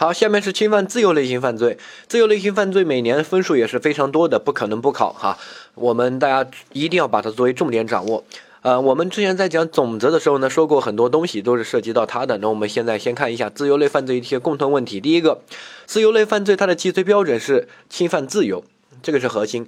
好，下面是侵犯自由类型犯罪。自由类型犯罪每年分数也是非常多的，不可能不考哈。我们大家一定要把它作为重点掌握。呃，我们之前在讲总则的时候呢，说过很多东西都是涉及到它的。那我们现在先看一下自由类犯罪一些共同问题。第一个，自由类犯罪它的既遂标准是侵犯自由，这个是核心。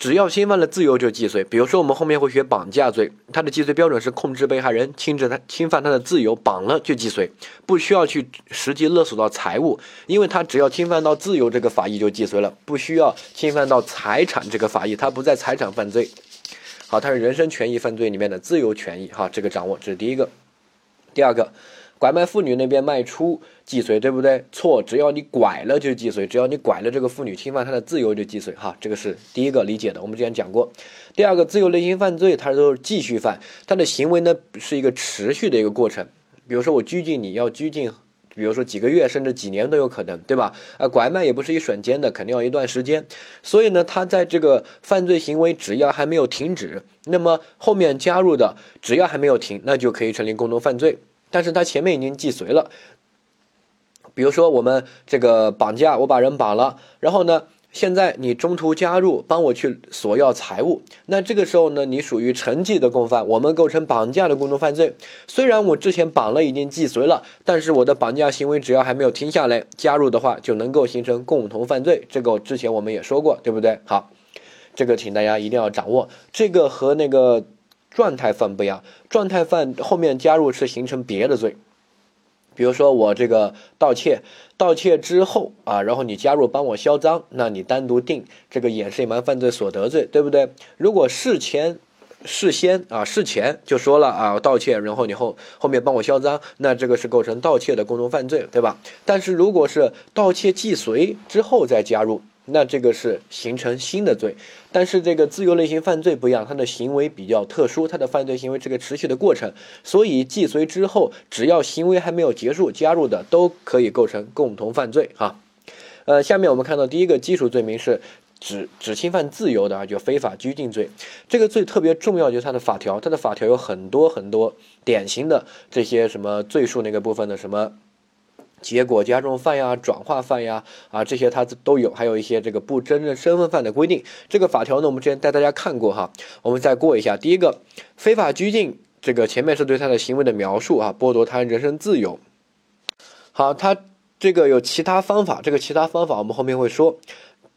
只要侵犯了自由就既遂。比如说，我们后面会学绑架罪，它的既遂标准是控制被害人，侵占他侵犯他的自由，绑了就既遂，不需要去实际勒索到财物，因为他只要侵犯到自由这个法益就既遂了，不需要侵犯到财产这个法益，他不在财产犯罪。好，它是人身权益犯罪里面的自由权益，哈，这个掌握这是第一个。第二个。拐卖妇女那边卖出既遂，对不对？错，只要你拐了就既遂，只要你拐了这个妇女，侵犯她的自由就既遂。哈，这个是第一个理解的，我们之前讲过。第二个，自由类型犯罪它都是继续犯，它的行为呢是一个持续的一个过程。比如说我拘禁你要拘禁，比如说几个月甚至几年都有可能，对吧？啊，拐卖也不是一瞬间的，肯定要一段时间。所以呢，他在这个犯罪行为只要还没有停止，那么后面加入的只要还没有停，那就可以成立共同犯罪。但是他前面已经既遂了，比如说我们这个绑架，我把人绑了，然后呢，现在你中途加入帮我去索要财物，那这个时候呢，你属于成绩的共犯，我们构成绑架的共同犯罪。虽然我之前绑了已经既遂了，但是我的绑架行为只要还没有停下来，加入的话就能够形成共同犯罪。这个之前我们也说过，对不对？好，这个请大家一定要掌握，这个和那个。状态犯不一样，状态犯后面加入是形成别的罪，比如说我这个盗窃，盗窃之后啊，然后你加入帮我销赃，那你单独定这个掩饰隐瞒犯罪所得罪，对不对？如果事前事先啊事前就说了啊盗窃，然后你后后面帮我销赃，那这个是构成盗窃的共同犯罪，对吧？但是如果是盗窃既遂之后再加入。那这个是形成新的罪，但是这个自由类型犯罪不一样，它的行为比较特殊，它的犯罪行为这个持续的过程，所以既遂之后，只要行为还没有结束，加入的都可以构成共同犯罪哈。呃，下面我们看到第一个基础罪名是只只侵犯自由的啊，就非法拘禁罪。这个罪特别重要，就是它的法条，它的法条有很多很多典型的这些什么罪数那个部分的什么。结果加重犯呀，转化犯呀，啊，这些它都有，还有一些这个不真正身份犯的规定。这个法条呢，我们之前带大家看过哈，我们再过一下。第一个，非法拘禁，这个前面是对他的行为的描述啊，剥夺他人身自由。好，他这个有其他方法，这个其他方法我们后面会说。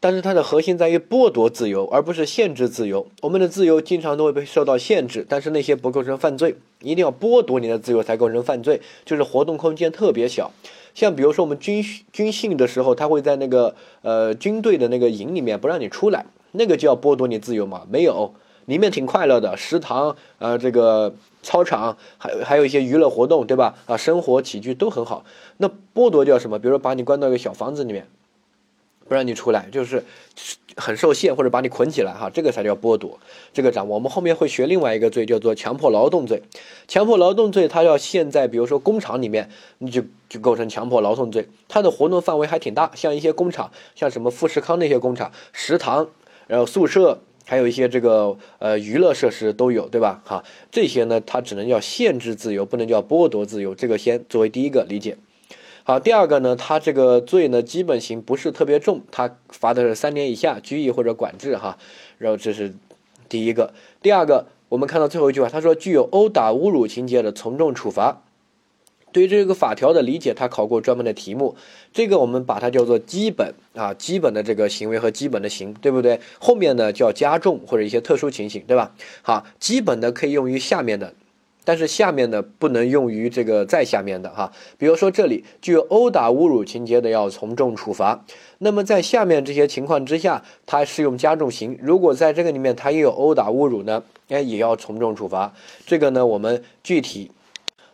但是它的核心在于剥夺自由，而不是限制自由。我们的自由经常都会被受到限制，但是那些不构成犯罪。一定要剥夺你的自由才构成犯罪，就是活动空间特别小。像比如说我们军训军训的时候，他会在那个呃军队的那个营里面不让你出来，那个就要剥夺你自由嘛？没有，里面挺快乐的，食堂啊这个操场还还有一些娱乐活动，对吧？啊，生活起居都很好。那剥夺叫什么？比如说把你关到一个小房子里面。不让你出来，就是很受限，或者把你捆起来，哈，这个才叫剥夺。这个掌握，我们后面会学另外一个罪，叫做强迫劳动罪。强迫劳动罪，它要限在，比如说工厂里面，你就就构成强迫劳动罪。它的活动范围还挺大，像一些工厂，像什么富士康那些工厂，食堂，然后宿舍，还有一些这个呃娱乐设施都有，对吧？哈，这些呢，它只能叫限制自由，不能叫剥夺自由。这个先作为第一个理解。好，第二个呢，他这个罪呢，基本刑不是特别重，他罚的是三年以下拘役或者管制哈。然后这是第一个，第二个，我们看到最后一句话，他说具有殴打、侮辱情节的，从重处罚。对于这个法条的理解，他考过专门的题目，这个我们把它叫做基本啊，基本的这个行为和基本的刑，对不对？后面呢叫加重或者一些特殊情形，对吧？好，基本的可以用于下面的。但是下面呢不能用于这个再下面的哈，比如说这里具有殴打侮辱情节的要从重处罚，那么在下面这些情况之下，它适用加重刑。如果在这个里面它也有殴打侮辱呢，哎也要从重处罚。这个呢我们具体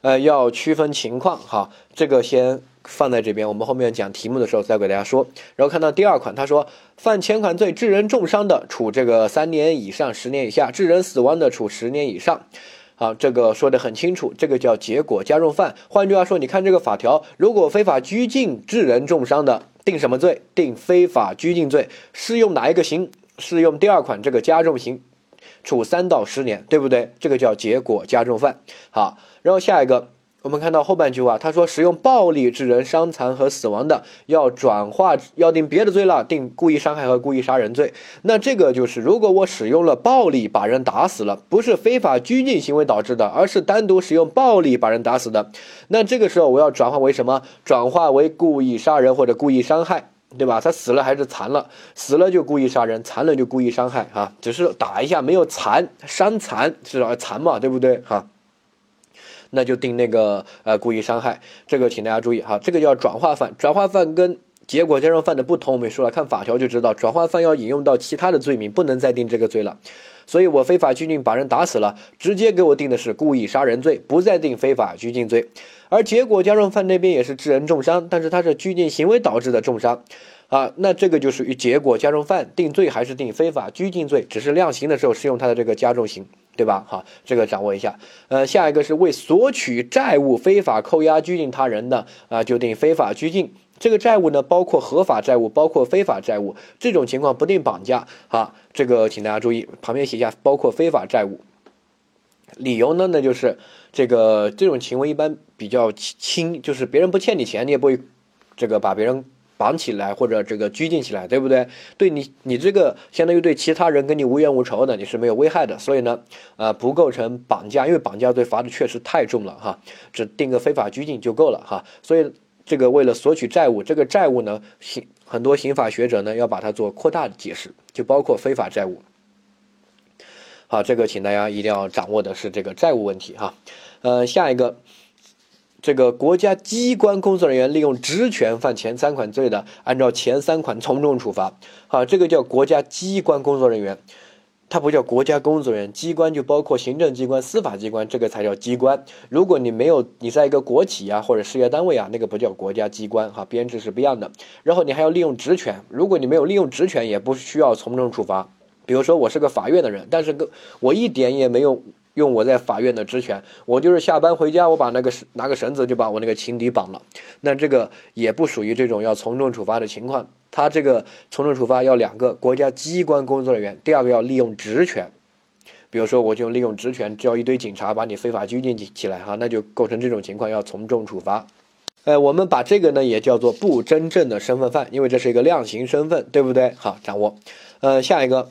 呃要区分情况哈，这个先放在这边，我们后面讲题目的时候再给大家说。然后看到第二款，他说犯前款罪致人重伤的，处这个三年以上十年以下；致人死亡的，处十年以上。啊，这个说的很清楚，这个叫结果加重犯。换句话说，你看这个法条，如果非法拘禁致人重伤的，定什么罪？定非法拘禁罪。适用哪一个刑？适用第二款这个加重刑，处三到十年，对不对？这个叫结果加重犯。好，然后下一个，我们看到后半句话，他说使用暴力致人伤残和死亡的，要转化要定别的罪了，定故意伤害和故意杀人罪。那这个就是，如果我使用了暴力把人打死了，不是非法拘禁行为导致的，而是单独使用暴力把人打死的，那这个时候我要转化为什么？转化为故意杀人或者故意伤害，对吧？他死了还是残了？死了就故意杀人，残了就故意伤害啊，只是打一下没有残，伤残是吧？残嘛，对不对？哈。那就定那个呃故意伤害，这个请大家注意哈，这个叫转化犯，转化犯跟结果加重犯的不同，我们说了看法条就知道，转化犯要引用到其他的罪名，不能再定这个罪了。所以我非法拘禁把人打死了，直接给我定的是故意杀人罪，不再定非法拘禁罪。而结果加重犯那边也是致人重伤，但是他是拘禁行为导致的重伤，啊，那这个就属于结果加重犯，定罪还是定非法拘禁罪，只是量刑的时候适用他的这个加重刑。对吧？好，这个掌握一下。呃，下一个是为索取债务非法扣押拘禁他人的啊，就定非法拘禁。这个债务呢，包括合法债务，包括非法债务。这种情况不定绑架。哈，这个请大家注意，旁边写一下包括非法债务。理由呢，那就是这个这种行为一般比较轻，就是别人不欠你钱，你也不会这个把别人。绑起来或者这个拘禁起来，对不对？对你，你这个相当于对其他人跟你无冤无仇的，你是没有危害的，所以呢，呃，不构成绑架，因为绑架罪罚的确实太重了哈，只定个非法拘禁就够了哈。所以这个为了索取债务，这个债务呢，刑很多刑法学者呢要把它做扩大的解释，就包括非法债务。好，这个请大家一定要掌握的是这个债务问题哈。呃，下一个。这个国家机关工作人员利用职权犯前三款罪的，按照前三款从重处罚。好，这个叫国家机关工作人员，它不叫国家工作人员。机关就包括行政机关、司法机关，这个才叫机关。如果你没有，你在一个国企啊或者事业单位啊，那个不叫国家机关哈，编制是不一样的。然后你还要利用职权，如果你没有利用职权，也不需要从重处罚。比如说我是个法院的人，但是个我一点也没有。用我在法院的职权，我就是下班回家，我把那个拿个绳子就把我那个情敌绑了，那这个也不属于这种要从重处罚的情况。他这个从重处罚要两个国家机关工作人员，第二个要利用职权，比如说我就利用职权叫一堆警察把你非法拘禁起起来哈，那就构成这种情况要从重处罚。呃，我们把这个呢也叫做不真正的身份犯，因为这是一个量刑身份，对不对？好，掌握。呃，下一个。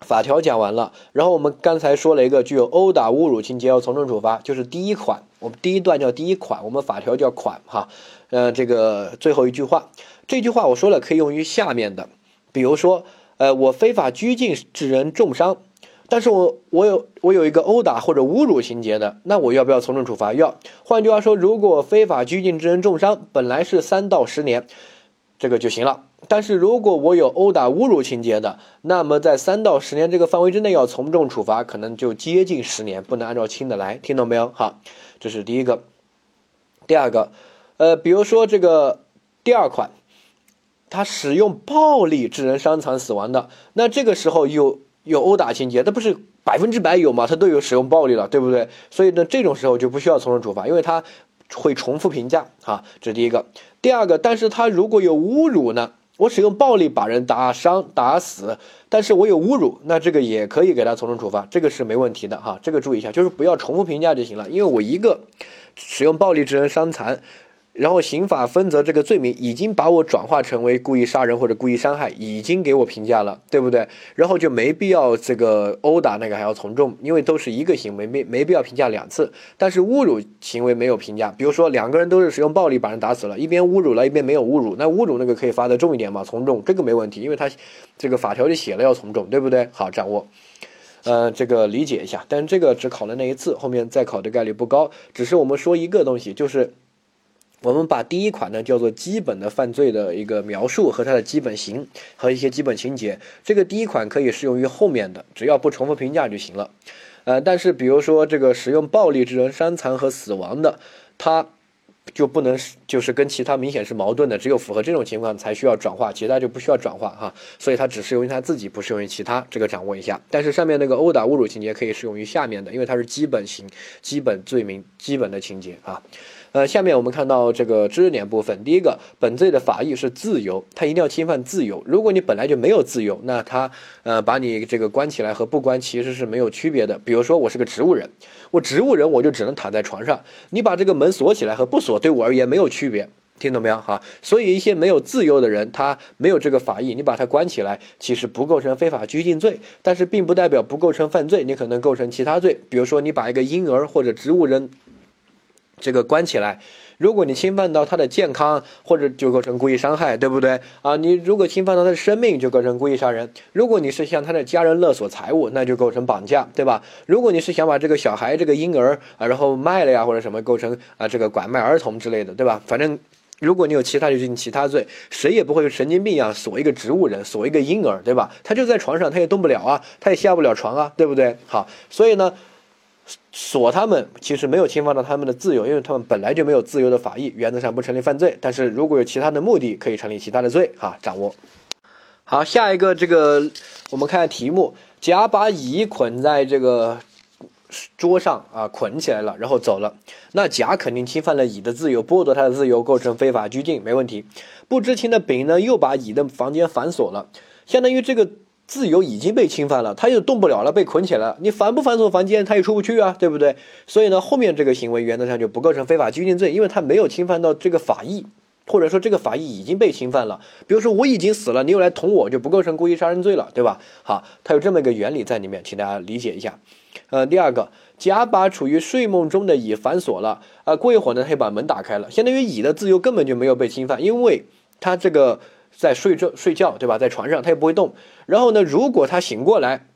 法条讲完了，然后我们刚才说了一个具有殴打、侮辱情节要从重处罚，就是第一款，我们第一段叫第一款，我们法条叫款哈，呃，这个最后一句话，这句话我说了可以用于下面的，比如说，呃，我非法拘禁致人重伤，但是我我有我有一个殴打或者侮辱情节的，那我要不要从重处罚？要。换句话说，如果非法拘禁致人重伤，本来是三到十年，这个就行了。但是如果我有殴打、侮辱情节的，那么在三到十年这个范围之内要从重处罚，可能就接近十年，不能按照轻的来，听懂没有？好，这是第一个。第二个，呃，比如说这个第二款，他使用暴力致人伤残死亡的，那这个时候有有殴打情节，那不是百分之百有吗？他都有使用暴力了，对不对？所以呢，这种时候就不需要从重处罚，因为他会重复评价。哈，这是第一个。第二个，但是他如果有侮辱呢？我使用暴力把人打伤、打死，但是我有侮辱，那这个也可以给他从重处罚，这个是没问题的哈，这个注意一下，就是不要重复评价就行了，因为我一个使用暴力致人伤残。然后刑法分则这个罪名已经把我转化成为故意杀人或者故意伤害，已经给我评价了，对不对？然后就没必要这个殴打那个还要从重，因为都是一个行为，没没必要评价两次。但是侮辱行为没有评价，比如说两个人都是使用暴力把人打死了，一边侮辱了，一边没有侮辱，那侮辱那个可以罚的重一点嘛，从重这个没问题，因为他这个法条就写了要从重，对不对？好，掌握，呃，这个理解一下。但是这个只考了那一次，后面再考的概率不高。只是我们说一个东西，就是。我们把第一款呢叫做基本的犯罪的一个描述和它的基本型和一些基本情节。这个第一款可以适用于后面的，只要不重复评价就行了。呃，但是比如说这个使用暴力致人伤残和死亡的，它就不能就是跟其他明显是矛盾的，只有符合这种情况才需要转化，其他就不需要转化哈。所以它只适用于它自己，不适用于其他，这个掌握一下。但是上面那个殴打、侮辱情节可以适用于下面的，因为它是基本型、基本罪名、基本的情节啊。呃，下面我们看到这个知识点部分，第一个，本罪的法益是自由，他一定要侵犯自由。如果你本来就没有自由，那他呃把你这个关起来和不关其实是没有区别的。比如说我是个植物人，我植物人我就只能躺在床上，你把这个门锁起来和不锁对我而言没有区别。听懂没有？哈，所以一些没有自由的人，他没有这个法益，你把他关起来，其实不构成非法拘禁罪，但是并不代表不构成犯罪，你可能构成其他罪。比如说，你把一个婴儿或者植物人这个关起来，如果你侵犯到他的健康，或者就构成故意伤害，对不对？啊，你如果侵犯到他的生命，就构成故意杀人。如果你是向他的家人勒索财物，那就构成绑架，对吧？如果你是想把这个小孩、这个婴儿啊，然后卖了呀，或者什么，构成啊这个拐卖儿童之类的，对吧？反正。如果你有其他就进行其他罪，谁也不会神经病一样锁一个植物人，锁一个婴儿，对吧？他就在床上，他也动不了啊，他也下不了床啊，对不对？好，所以呢，锁他们其实没有侵犯到他们的自由，因为他们本来就没有自由的法益，原则上不成立犯罪。但是如果有其他的目的，可以成立其他的罪。哈，掌握。好，下一个这个我们看下题目：甲把乙捆在这个。桌上啊，捆起来了，然后走了。那甲肯定侵犯了乙的自由，剥夺他的自由，构成非法拘禁，没问题。不知情的丙呢，又把乙的房间反锁了，相当于这个自由已经被侵犯了，他又动不了了，被捆起来了。你反不反锁房间，他也出不去啊，对不对？所以呢，后面这个行为原则上就不构成非法拘禁罪，因为他没有侵犯到这个法益。或者说这个法益已经被侵犯了，比如说我已经死了，你又来捅我，就不构成故意杀人罪了，对吧？好，它有这么一个原理在里面，请大家理解一下。呃，第二个，甲把处于睡梦中的乙反锁了，啊，过一会儿呢，他又把门打开了，相当于乙的自由根本就没有被侵犯，因为他这个在睡着睡觉，对吧？在床上他也不会动。然后呢，如果他醒过来。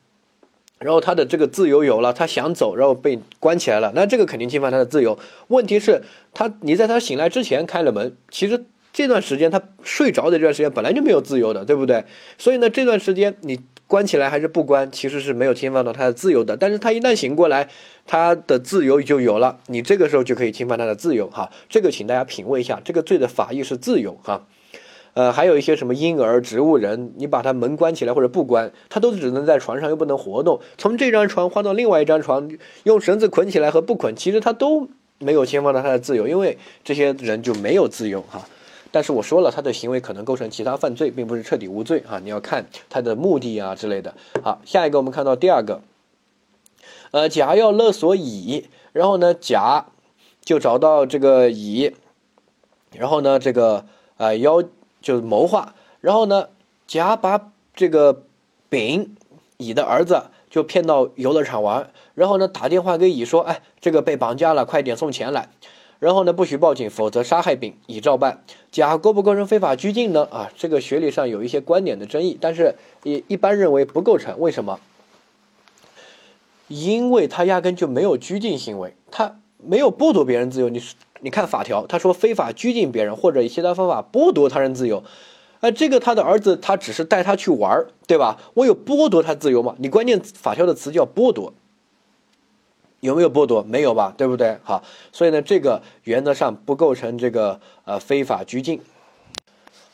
然后他的这个自由有了，他想走，然后被关起来了，那这个肯定侵犯他的自由。问题是，他你在他醒来之前开了门，其实这段时间他睡着的这段时间本来就没有自由的，对不对？所以呢，这段时间你关起来还是不关，其实是没有侵犯到他的自由的。但是他一旦醒过来，他的自由就有了，你这个时候就可以侵犯他的自由，哈。这个请大家品味一下，这个罪的法益是自由，哈。呃，还有一些什么婴儿、植物人，你把他门关起来或者不关，他都只能在床上，又不能活动。从这张床换到另外一张床，用绳子捆起来和不捆，其实他都没有侵犯到他的自由，因为这些人就没有自由哈。但是我说了，他的行为可能构成其他犯罪，并不是彻底无罪哈。你要看他的目的啊之类的。好，下一个我们看到第二个，呃，甲要勒索乙，然后呢，甲就找到这个乙，然后呢，这个呃要。就是谋划，然后呢，甲把这个丙乙的儿子就骗到游乐场玩，然后呢打电话给乙说，哎，这个被绑架了，快点送钱来，然后呢不许报警，否则杀害丙，乙照办。甲构不构成非法拘禁呢？啊，这个学理上有一些观点的争议，但是也一般认为不构成，为什么？因为他压根就没有拘禁行为，他没有剥夺别人自由，你。你看法条，他说非法拘禁别人或者以其他方法剥夺他人自由，啊，这个他的儿子他只是带他去玩对吧？我有剥夺他自由吗？你关键法条的词叫剥夺，有没有剥夺？没有吧，对不对？好，所以呢，这个原则上不构成这个呃非法拘禁。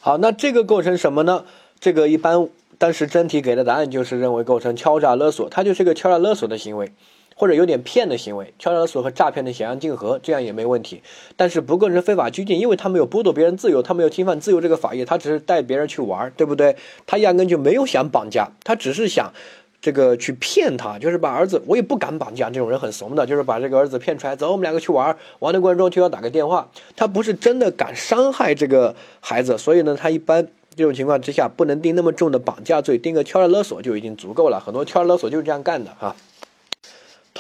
好，那这个构成什么呢？这个一般当时真题给的答案就是认为构成敲诈勒索，它就是个敲诈勒索的行为。或者有点骗的行为，敲诈勒索和诈骗的显象竞合，这样也没问题。但是不构成非法拘禁，因为他没有剥夺别人自由，他没有侵犯自由这个法益，他只是带别人去玩，对不对？他压根就没有想绑架，他只是想这个去骗他，就是把儿子，我也不敢绑架，这种人很怂的，就是把这个儿子骗出来，走，我们两个去玩，玩的过程中就要打个电话，他不是真的敢伤害这个孩子，所以呢，他一般这种情况之下不能定那么重的绑架罪，定个敲诈勒索就已经足够了，很多敲诈勒索就是这样干的哈。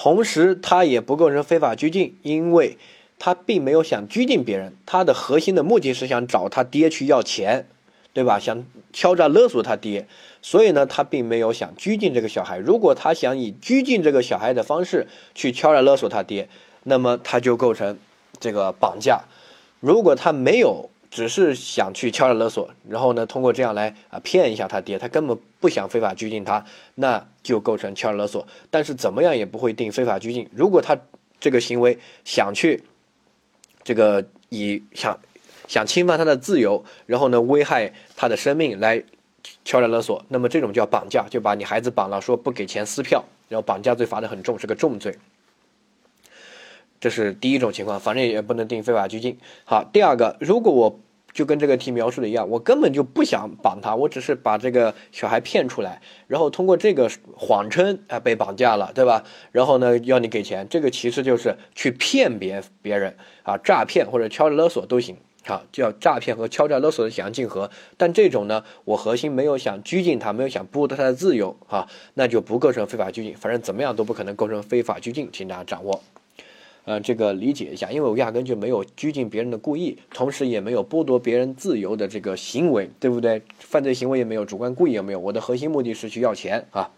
同时，他也不构成非法拘禁，因为他并没有想拘禁别人，他的核心的目的是想找他爹去要钱，对吧？想敲诈勒索他爹，所以呢，他并没有想拘禁这个小孩。如果他想以拘禁这个小孩的方式去敲诈勒索他爹，那么他就构成这个绑架。如果他没有，只是想去敲诈勒索，然后呢，通过这样来啊骗一下他爹，他根本不想非法拘禁他，那就构成敲诈勒索。但是怎么样也不会定非法拘禁。如果他这个行为想去这个以想想侵犯他的自由，然后呢危害他的生命来敲诈勒索，那么这种叫绑架，就把你孩子绑了，说不给钱撕票，然后绑架罪罚的很重，是个重罪。这是第一种情况，反正也不能定非法拘禁。好，第二个，如果我就跟这个题描述的一样，我根本就不想绑他，我只是把这个小孩骗出来，然后通过这个谎称啊被绑架了，对吧？然后呢要你给钱，这个其实就是去骗别别人啊，诈骗或者敲诈勒索都行。好，叫诈骗和敲诈勒索的想竞合，但这种呢，我核心没有想拘禁他，没有想剥夺他的自由，哈，那就不构成非法拘禁。反正怎么样都不可能构成非法拘禁，请大家掌握，呃，这个理解一下，因为我压根就没有拘禁别人的故意，同时也没有剥夺别人自由的这个行为，对不对？犯罪行为也没有，主观故意也没有，我的核心目的是去要钱啊。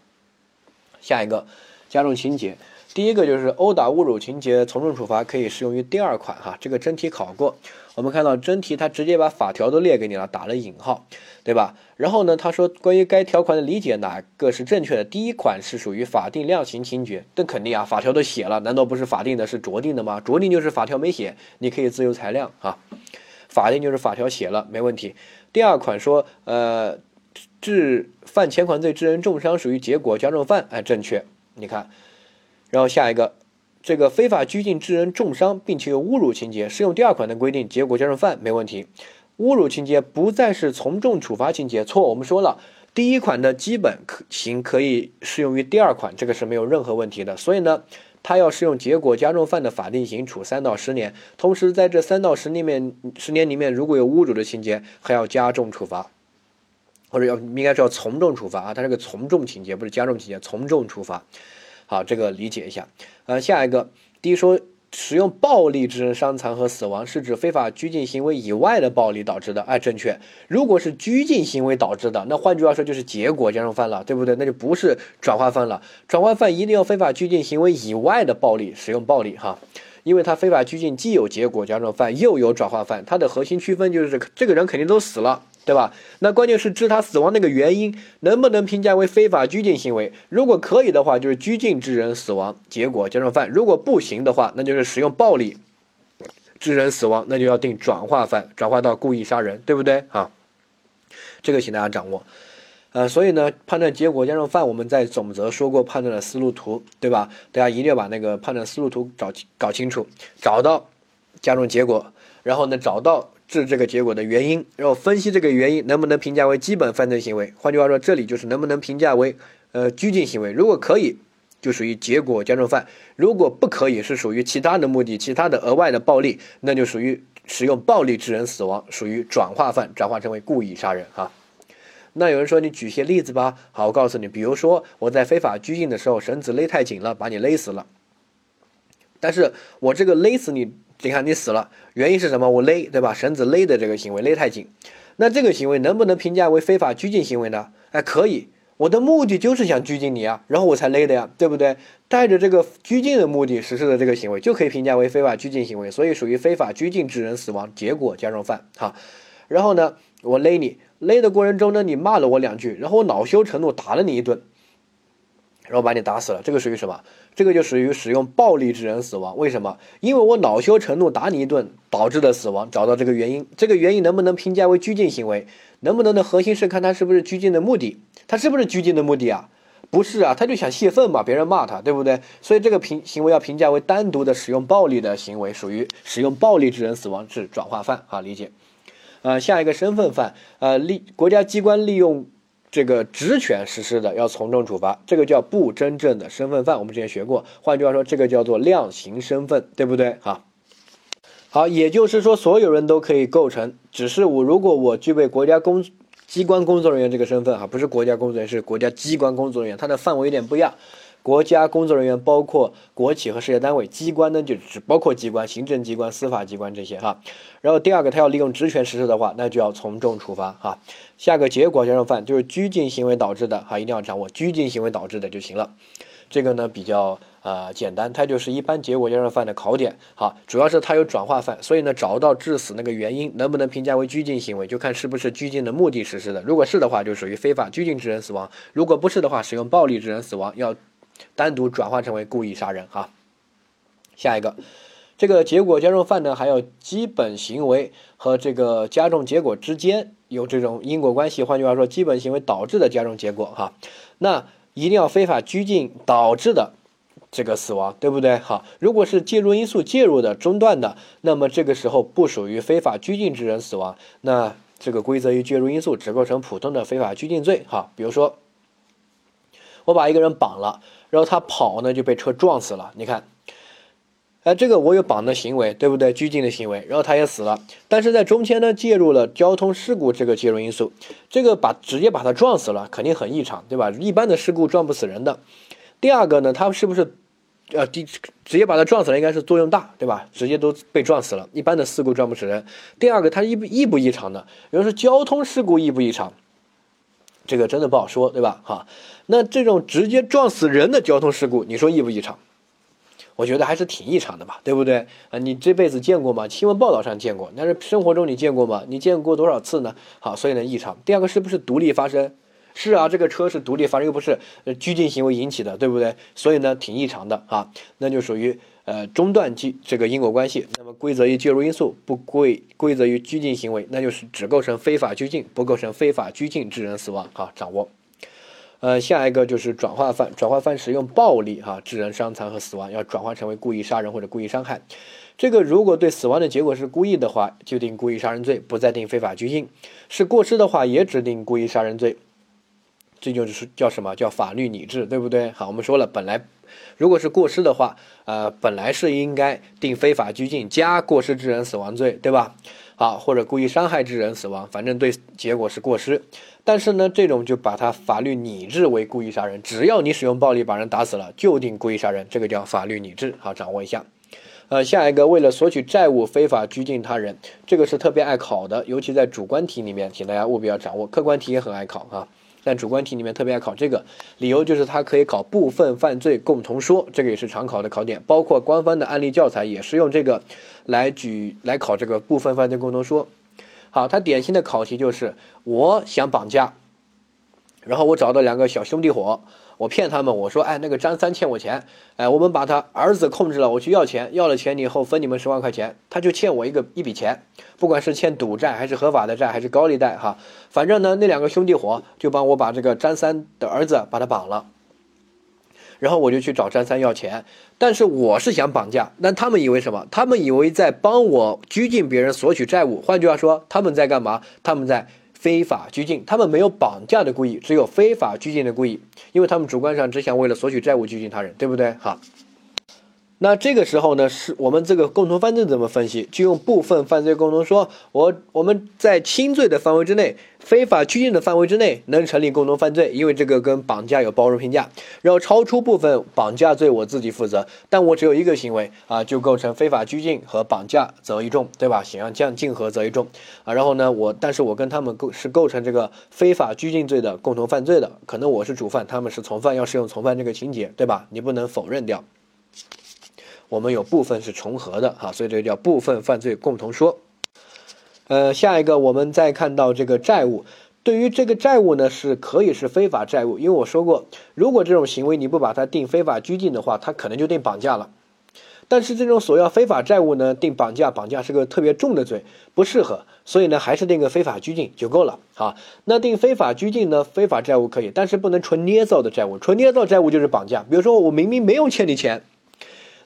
下一个，加重情节。第一个就是殴打侮辱情节从重处罚可以适用于第二款哈，这个真题考过，我们看到真题它直接把法条都列给你了，打了引号，对吧？然后呢，他说关于该条款的理解哪个是正确的？第一款是属于法定量刑情节，这肯定啊，法条都写了，难道不是法定的，是酌定的吗？酌定就是法条没写，你可以自由裁量啊，法定就是法条写了，没问题。第二款说，呃，致犯前款罪致人重伤属于结果加重犯，哎，正确，你看。然后下一个，这个非法拘禁致人重伤，并且有侮辱情节，适用第二款的规定，结果加重犯没问题。侮辱情节不再是从重处罚情节，错。我们说了，第一款的基本刑可以适用于第二款，这个是没有任何问题的。所以呢，它要适用结果加重犯的法定刑，处三到十年。同时在这三到十年里面十年里面，如果有侮辱的情节，还要加重处罚，或者要应该是要从重处罚啊。它是个从重情节，不是加重情节，从重处罚。好，这个理解一下。呃，下一个，第一说使用暴力致人伤残和死亡，是指非法拘禁行为以外的暴力导致的。哎，正确。如果是拘禁行为导致的，那换句话说就是结果加重犯了，对不对？那就不是转化犯了。转化犯一定要非法拘禁行为以外的暴力使用暴力哈，因为他非法拘禁既有结果加重犯，又有转化犯，它的核心区分就是这个人肯定都死了。对吧？那关键是致他死亡那个原因能不能评价为非法拘禁行为？如果可以的话，就是拘禁致人死亡，结果加重犯；如果不行的话，那就是使用暴力致人死亡，那就要定转化犯，转化到故意杀人，对不对？啊，这个请大家掌握。呃，所以呢，判断结果加重犯，我们在总则说过判断的思路图，对吧？大家一定要把那个判断思路图找搞清楚，找到加重结果，然后呢，找到。是这个结果的原因，然后分析这个原因能不能评价为基本犯罪行为。换句话说，这里就是能不能评价为呃拘禁行为。如果可以，就属于结果加重犯；如果不可以，是属于其他的目的、其他的额外的暴力，那就属于使用暴力致人死亡，属于转化犯，转化成为故意杀人哈。那有人说你举些例子吧。好，我告诉你，比如说我在非法拘禁的时候，绳子勒太紧了，把你勒死了。但是我这个勒死你。你看，你死了，原因是什么？我勒，对吧？绳子勒的这个行为勒太紧，那这个行为能不能评价为非法拘禁行为呢？哎，可以，我的目的就是想拘禁你啊，然后我才勒的呀，对不对？带着这个拘禁的目的实施的这个行为，就可以评价为非法拘禁行为，所以属于非法拘禁致人死亡，结果加重犯。哈，然后呢，我勒你，勒的过程中呢，你骂了我两句，然后我恼羞成怒打了你一顿。然后把你打死了，这个属于什么？这个就属于使用暴力致人死亡。为什么？因为我恼羞成怒打你一顿导致的死亡。找到这个原因，这个原因能不能评价为拘禁行为？能不能的核心是看他是不是拘禁的目的，他是不是拘禁的目的啊？不是啊，他就想泄愤嘛，别人骂他，对不对？所以这个评行为要评价为单独的使用暴力的行为，属于使用暴力致人死亡是转化犯啊，理解？呃，下一个身份犯，呃，利国家机关利用。这个职权实施的要从重处罚，这个叫不真正的身份犯。我们之前学过，换句话说，这个叫做量刑身份，对不对？哈，好，也就是说，所有人都可以构成，只是我如果我具备国家公机关工作人员这个身份，哈，不是国家工作人员，是国家机关工作人员，它的范围有点不一样。国家工作人员包括国企和事业单位，机关呢就只包括机关、行政机关、司法机关这些哈。然后第二个，他要利用职权实施的话，那就要从重处罚哈。下个结果加重犯就是拘禁行为导致的哈，一定要掌握拘禁行为导致的就行了。这个呢比较呃简单，它就是一般结果加重犯的考点哈。主要是它有转化犯，所以呢找到致死那个原因能不能评价为拘禁行为，就看是不是拘禁的目的实施的。如果是的话，就属于非法拘禁致人死亡；如果不是的话，使用暴力致人死亡要。单独转化成为故意杀人哈，下一个，这个结果加重犯呢，还有基本行为和这个加重结果之间有这种因果关系。换句话说，基本行为导致的加重结果哈，那一定要非法拘禁导致的这个死亡，对不对？好，如果是介入因素介入的中断的，那么这个时候不属于非法拘禁之人死亡，那这个规则与介入因素，只构成普通的非法拘禁罪。哈，比如说我把一个人绑了，然后他跑呢就被车撞死了，你看。哎，这个我有绑的行为，对不对？拘禁的行为，然后他也死了，但是在中间呢介入了交通事故这个介入因素，这个把直接把他撞死了，肯定很异常，对吧？一般的事故撞不死人的。第二个呢，他是不是，呃，直直接把他撞死了，应该是作用大，对吧？直接都被撞死了，一般的事故撞不死人。第二个，他异不异不异常的，比如说交通事故异不异常，这个真的不好说，对吧？哈，那这种直接撞死人的交通事故，你说异不异常？我觉得还是挺异常的吧，对不对啊？你这辈子见过吗？新闻报道上见过，但是生活中你见过吗？你见过多少次呢？好，所以呢异常。第二个是不是独立发生？是啊，这个车是独立发生，又不是拘禁行为引起的，对不对？所以呢挺异常的啊，那就属于呃中断机这个因果关系。那么归责于介入因素，不归归责于拘禁行为，那就是只构成非法拘禁，不构成非法拘禁致人死亡。啊，掌握。呃，下一个就是转化犯，转化犯使用暴力哈致人伤残和死亡，要转化成为故意杀人或者故意伤害。这个如果对死亡的结果是故意的话，就定故意杀人罪，不再定非法拘禁；是过失的话，也只定故意杀人罪。这就是叫什么叫法律理智，对不对？好，我们说了，本来如果是过失的话，呃，本来是应该定非法拘禁加过失致人死亡罪，对吧？好，或者故意伤害致人死亡，反正对结果是过失。但是呢，这种就把它法律拟制为故意杀人，只要你使用暴力把人打死了，就定故意杀人，这个叫法律拟制。好，掌握一下。呃，下一个为了索取债务非法拘禁他人，这个是特别爱考的，尤其在主观题里面，请大家务必要掌握。客观题也很爱考啊，但主观题里面特别爱考这个，理由就是它可以考部分犯罪共同说，这个也是常考的考点，包括官方的案例教材也是用这个来举来考这个部分犯罪共同说。好，它典型的考题就是我想绑架，然后我找到两个小兄弟伙，我骗他们，我说，哎，那个张三欠我钱，哎，我们把他儿子控制了，我去要钱，要了钱以后分你们十万块钱，他就欠我一个一笔钱，不管是欠赌债还是合法的债还是高利贷哈，反正呢，那两个兄弟伙就帮我把这个张三的儿子把他绑了。然后我就去找张三要钱，但是我是想绑架，但他们以为什么？他们以为在帮我拘禁别人索取债务。换句话说，他们在干嘛？他们在非法拘禁，他们没有绑架的故意，只有非法拘禁的故意，因为他们主观上只想为了索取债务拘禁他人，对不对？好。那这个时候呢，是我们这个共同犯罪怎么分析？就用部分犯罪共同说，我我们在轻罪的范围之内，非法拘禁的范围之内能成立共同犯罪，因为这个跟绑架有包容评价。然后超出部分绑架罪，我自己负责，但我只有一个行为啊，就构成非法拘禁和绑架责一重，对吧？想要降竞合责一重啊。然后呢，我但是我跟他们构是构成这个非法拘禁罪的共同犯罪的，可能我是主犯，他们是从犯，要适用从犯这个情节，对吧？你不能否认掉。我们有部分是重合的哈，所以这个叫部分犯罪共同说。呃，下一个我们再看到这个债务，对于这个债务呢是可以是非法债务，因为我说过，如果这种行为你不把它定非法拘禁的话，它可能就定绑架了。但是这种索要非法债务呢，定绑架，绑架是个特别重的罪，不适合，所以呢还是定个非法拘禁就够了啊。那定非法拘禁呢，非法债务可以，但是不能纯捏造的债务，纯捏造债务就是绑架。比如说我明明没有欠你钱。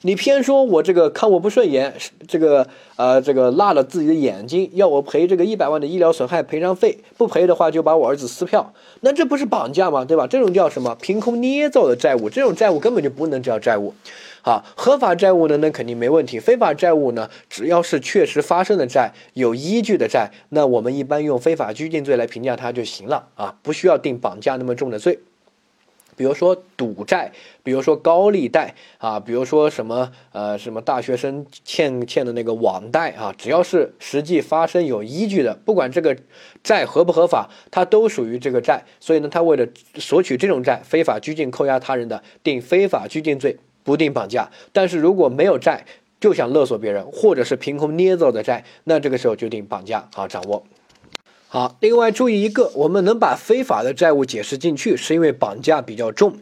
你偏说我这个看我不顺眼，这个呃这个辣了自己的眼睛，要我赔这个一百万的医疗损害赔偿费，不赔的话就把我儿子撕票，那这不是绑架吗？对吧？这种叫什么？凭空捏造的债务，这种债务根本就不能叫债务。好，合法债务呢，那肯定没问题。非法债务呢，只要是确实发生的债，有依据的债，那我们一般用非法拘禁罪来评价它就行了啊，不需要定绑架那么重的罪。比如说赌债，比如说高利贷啊，比如说什么呃什么大学生欠欠的那个网贷啊，只要是实际发生有依据的，不管这个债合不合法，它都属于这个债。所以呢，他为了索取这种债，非法拘禁扣押他人的，定非法拘禁罪，不定绑架。但是如果没有债，就想勒索别人，或者是凭空捏造的债，那这个时候就定绑架。好，掌握。好，另外注意一个，我们能把非法的债务解释进去，是因为绑架比较重，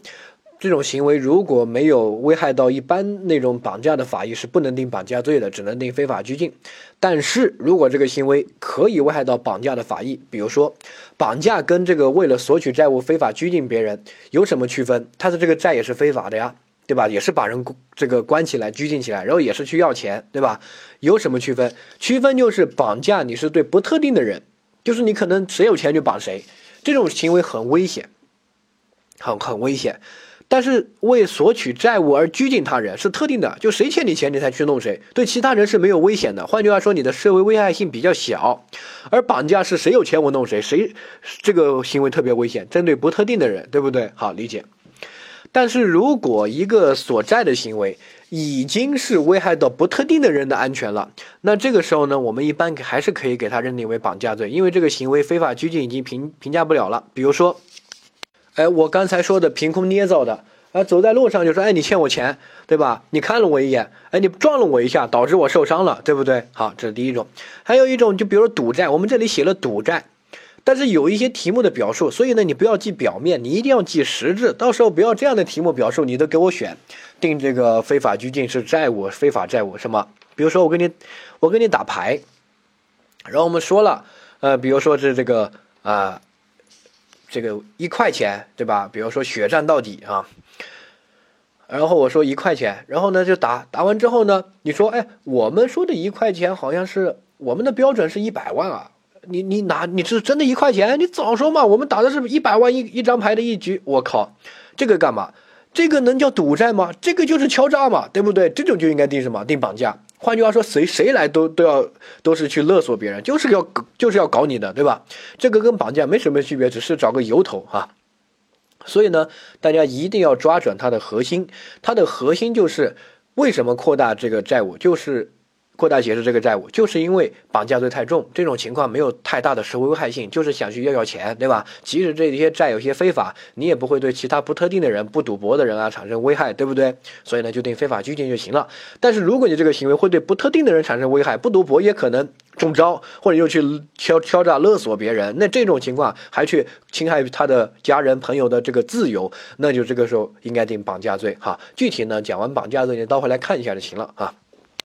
这种行为如果没有危害到一般那种绑架的法益，是不能定绑架罪的，只能定非法拘禁。但是如果这个行为可以危害到绑架的法益，比如说绑架跟这个为了索取债务非法拘禁别人有什么区分？他的这个债也是非法的呀。对吧？也是把人这个关起来、拘禁起来，然后也是去要钱，对吧？有什么区分？区分就是绑架，你是对不特定的人，就是你可能谁有钱就绑谁，这种行为很危险，很很危险。但是为索取债务而拘禁他人是特定的，就谁欠你钱你才去弄谁，对其他人是没有危险的。换句话说，你的社会危害性比较小。而绑架是谁有钱我弄谁，谁这个行为特别危险，针对不特定的人，对不对？好理解。但是如果一个索债的行为已经是危害到不特定的人的安全了，那这个时候呢，我们一般还是可以给他认定为绑架罪，因为这个行为非法拘禁已经评评价不了了。比如说。哎，我刚才说的凭空捏造的，啊，走在路上就说，哎，你欠我钱，对吧？你看了我一眼，哎，你撞了我一下，导致我受伤了，对不对？好，这是第一种。还有一种，就比如说赌债，我们这里写了赌债，但是有一些题目的表述，所以呢，你不要记表面，你一定要记实质。到时候不要这样的题目表述，你都给我选，定这个非法拘禁是债务，非法债务什么？比如说我跟你，我跟你打牌，然后我们说了，呃，比如说是这个啊。这个一块钱，对吧？比如说血战到底啊，然后我说一块钱，然后呢就打打完之后呢，你说，哎，我们说的一块钱好像是我们的标准是一百万啊，你你拿你是真的一块钱？你早说嘛，我们打的是一百万一一张牌的一局，我靠，这个干嘛？这个能叫赌债吗？这个就是敲诈嘛，对不对？这种就应该定什么？定绑架。换句话说，谁谁来都都要都是去勒索别人，就是要就是要搞你的，对吧？这个跟绑架没什么区别，只是找个由头哈。所以呢，大家一定要抓准它的核心，它的核心就是为什么扩大这个债务，就是。扩大解释这个债务，就是因为绑架罪太重，这种情况没有太大的社会危害性，就是想去要要钱，对吧？即使这些债有些非法，你也不会对其他不特定的人、不赌博的人啊产生危害，对不对？所以呢，就定非法拘禁就行了。但是如果你这个行为会对不特定的人产生危害，不赌博也可能中招，或者又去敲敲诈勒索别人，那这种情况还去侵害他的家人朋友的这个自由，那就这个时候应该定绑架罪哈。具体呢，讲完绑架罪，你倒回来看一下就行了啊。